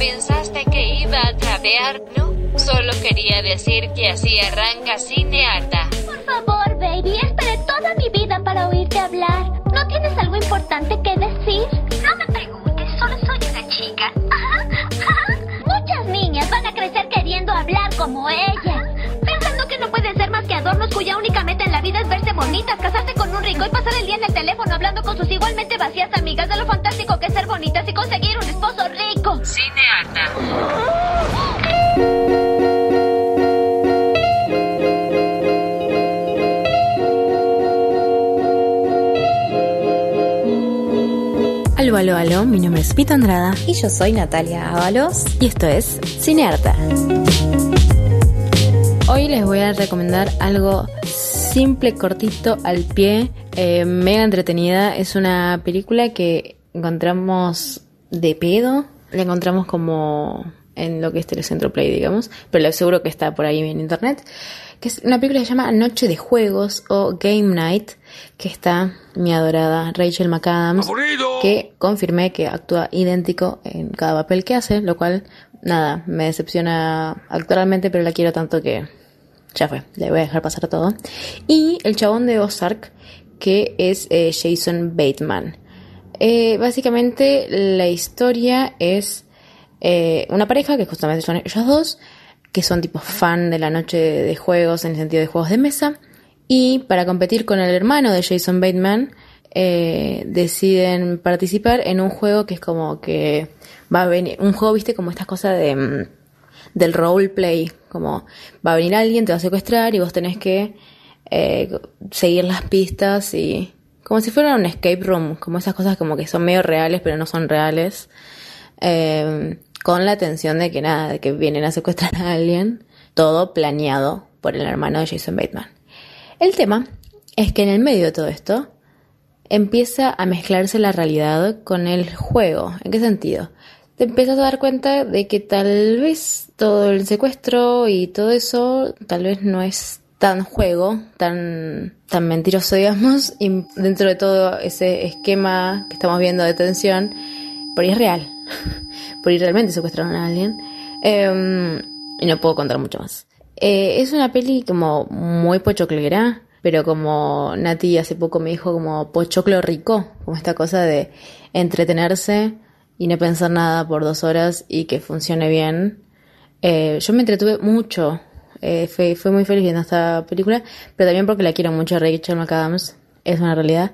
¿Pensaste que iba a trapear? No, solo quería decir que así arranca Cineata. Por favor, baby, esperé toda mi vida para oírte hablar. ¿No tienes algo importante que decir? No me preguntes, solo soy una chica. Muchas niñas van a crecer queriendo hablar como ella. Pensando que no pueden ser más que adornos cuya única meta en la vida es verse bonitas, casarse con un rico y pasar el día en el teléfono hablando con sus igualmente vacías amigas de lo fantástico bonitas y conseguir un esposo rico. Cineata. Aló, aló, aló, mi nombre es Pita Andrada Y yo soy Natalia Ábalos. y esto es Cinearta. Hoy les voy a recomendar algo simple, cortito, al pie, eh, mega entretenida. Es una película que encontramos de pedo. La encontramos como en lo que es Telecentro Play, digamos, pero lo seguro que está por ahí en internet. Que es una película que se llama Noche de Juegos o Game Night, que está mi adorada Rachel McAdams, que confirmé que actúa idéntico en cada papel que hace, lo cual, nada, me decepciona actualmente, pero la quiero tanto que ya fue, le voy a dejar pasar todo. Y el chabón de Ozark, que es eh, Jason Bateman. Eh, básicamente la historia es eh, una pareja, que justamente son ellos dos, que son tipo fan de la noche de juegos en el sentido de juegos de mesa. Y para competir con el hermano de Jason Bateman, eh, deciden participar en un juego que es como que va a venir, un juego, viste, como estas cosas de, mm, del roleplay, como va a venir alguien, te va a secuestrar y vos tenés que eh, seguir las pistas y como si fuera un escape room, como esas cosas como que son medio reales pero no son reales, eh, con la tensión de que nada, de que vienen a secuestrar a alguien, todo planeado por el hermano de Jason Bateman. El tema es que en el medio de todo esto empieza a mezclarse la realidad con el juego. ¿En qué sentido? Te empiezas a dar cuenta de que tal vez todo el secuestro y todo eso tal vez no es tan juego, tan, tan mentiroso, digamos, y dentro de todo ese esquema que estamos viendo de tensión, por es real, por ahí realmente secuestraron a alguien, eh, y no puedo contar mucho más. Eh, es una peli como muy pochoclera, pero como Nati hace poco me dijo como pochoclo rico, como esta cosa de entretenerse y no pensar nada por dos horas y que funcione bien. Eh, yo me entretuve mucho, eh, fue, fue muy feliz viendo esta película, pero también porque la quiero mucho, Rachel McAdams, es una realidad.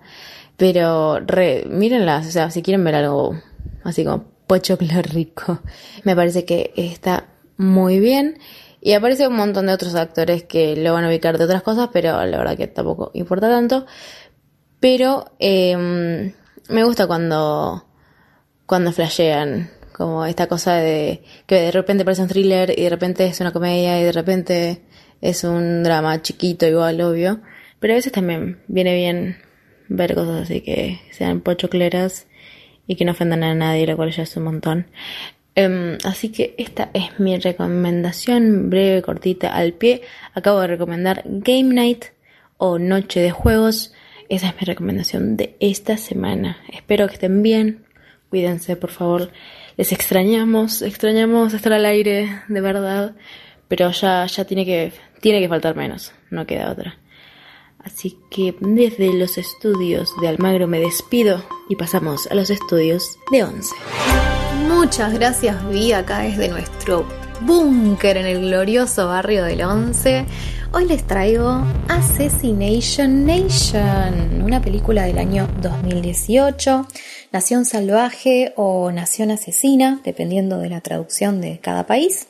Pero re, mírenla, o sea, si quieren ver algo así como pochoclo rico, me parece que está muy bien. Y aparece un montón de otros actores que lo van a ubicar de otras cosas, pero la verdad que tampoco importa tanto. Pero eh, me gusta cuando, cuando flashean, como esta cosa de que de repente parece un thriller y de repente es una comedia y de repente es un drama chiquito igual, obvio. Pero a veces también viene bien ver cosas así que sean pochocleras y que no ofendan a nadie, lo cual ya es un montón. Um, así que esta es mi recomendación breve, cortita, al pie. Acabo de recomendar Game Night o Noche de Juegos. Esa es mi recomendación de esta semana. Espero que estén bien. Cuídense, por favor. Les extrañamos, extrañamos estar al aire, de verdad. Pero ya, ya tiene que, tiene que faltar menos. No queda otra. Así que desde los estudios de Almagro me despido y pasamos a los estudios de Once. Muchas gracias, Vi, acá desde nuestro búnker en el glorioso barrio del Once. Hoy les traigo Assassination Nation, una película del año 2018, Nación Salvaje o Nación Asesina, dependiendo de la traducción de cada país.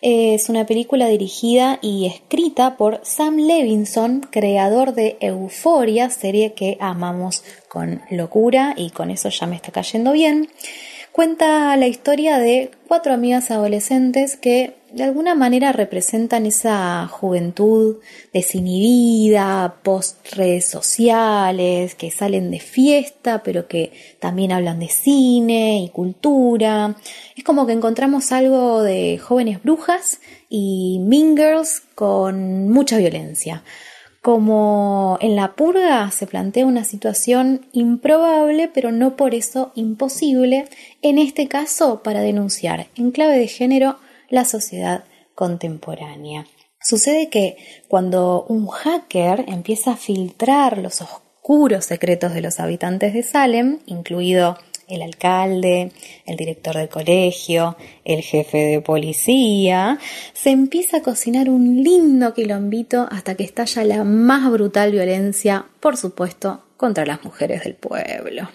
Es una película dirigida y escrita por Sam Levinson, creador de Euphoria, serie que amamos con locura y con eso ya me está cayendo bien. Cuenta la historia de cuatro amigas adolescentes que de alguna manera representan esa juventud desinhibida, post redes sociales, que salen de fiesta, pero que también hablan de cine y cultura. Es como que encontramos algo de jóvenes brujas y Mean Girls con mucha violencia. Como en la purga se plantea una situación improbable, pero no por eso imposible, en este caso para denunciar en clave de género la sociedad contemporánea. Sucede que cuando un hacker empieza a filtrar los oscuros secretos de los habitantes de Salem, incluido el alcalde, el director del colegio, el jefe de policía, se empieza a cocinar un lindo quilombito hasta que estalla la más brutal violencia, por supuesto, contra las mujeres del pueblo.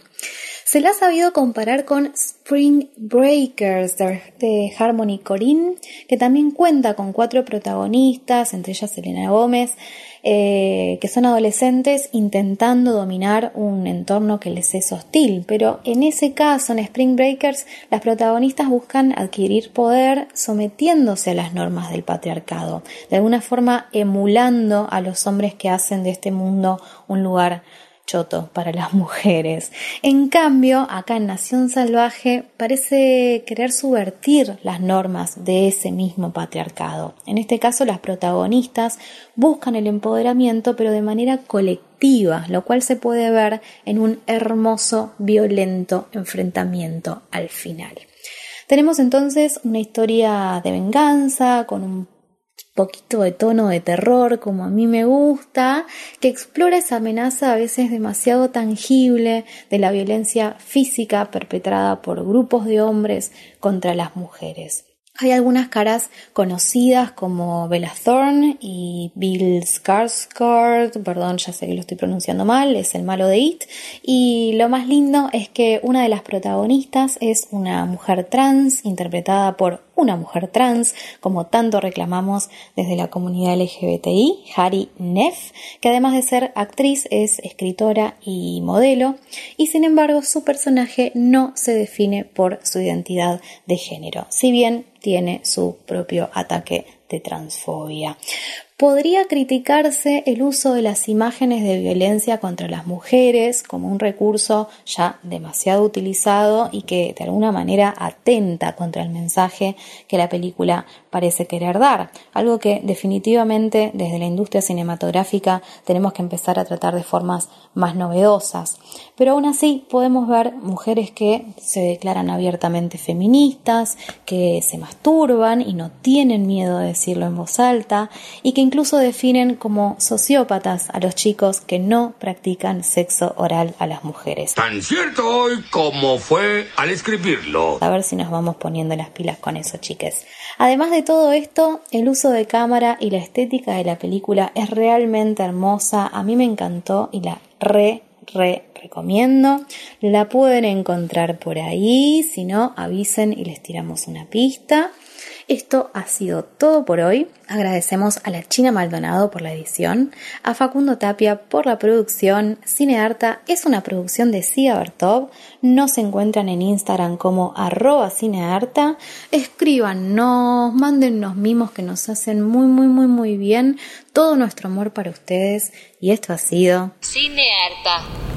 Se la ha sabido comparar con Spring Breakers de Harmony Corinne, que también cuenta con cuatro protagonistas, entre ellas Selena Gómez, eh, que son adolescentes intentando dominar un entorno que les es hostil. Pero en ese caso, en Spring Breakers, las protagonistas buscan adquirir poder sometiéndose a las normas del patriarcado, de alguna forma emulando a los hombres que hacen de este mundo un lugar para las mujeres. En cambio, acá en Nación Salvaje parece querer subvertir las normas de ese mismo patriarcado. En este caso, las protagonistas buscan el empoderamiento, pero de manera colectiva, lo cual se puede ver en un hermoso, violento enfrentamiento al final. Tenemos entonces una historia de venganza con un poquito de tono de terror como a mí me gusta, que explora esa amenaza a veces demasiado tangible de la violencia física perpetrada por grupos de hombres contra las mujeres. Hay algunas caras conocidas como Bella Thorne y Bill Skarsgård, perdón, ya sé que lo estoy pronunciando mal, es el malo de It. Y lo más lindo es que una de las protagonistas es una mujer trans interpretada por una mujer trans, como tanto reclamamos desde la comunidad LGBTI, Harry Neff, que además de ser actriz es escritora y modelo, y sin embargo su personaje no se define por su identidad de género, si bien tiene su propio ataque de transfobia. Podría criticarse el uso de las imágenes de violencia contra las mujeres como un recurso ya demasiado utilizado y que de alguna manera atenta contra el mensaje que la película parece querer dar, algo que definitivamente desde la industria cinematográfica tenemos que empezar a tratar de formas más novedosas. Pero aún así podemos ver mujeres que se declaran abiertamente feministas, que se masturban y no tienen miedo de decirlo en voz alta y que incluso definen como sociópatas a los chicos que no practican sexo oral a las mujeres. Tan cierto hoy como fue al escribirlo. A ver si nos vamos poniendo las pilas con eso, chiques. Además de todo esto, el uso de cámara y la estética de la película es realmente hermosa. A mí me encantó y la re re recomiendo. La pueden encontrar por ahí, si no, avisen y les tiramos una pista. Esto ha sido todo por hoy. Agradecemos a la China Maldonado por la edición, a Facundo Tapia por la producción. Cinearta es una producción de Cia Bertov. Nos encuentran en Instagram como arroba cinearta. Escríbanos, mándennos mimos que nos hacen muy, muy, muy, muy bien. Todo nuestro amor para ustedes. Y esto ha sido Cinearta.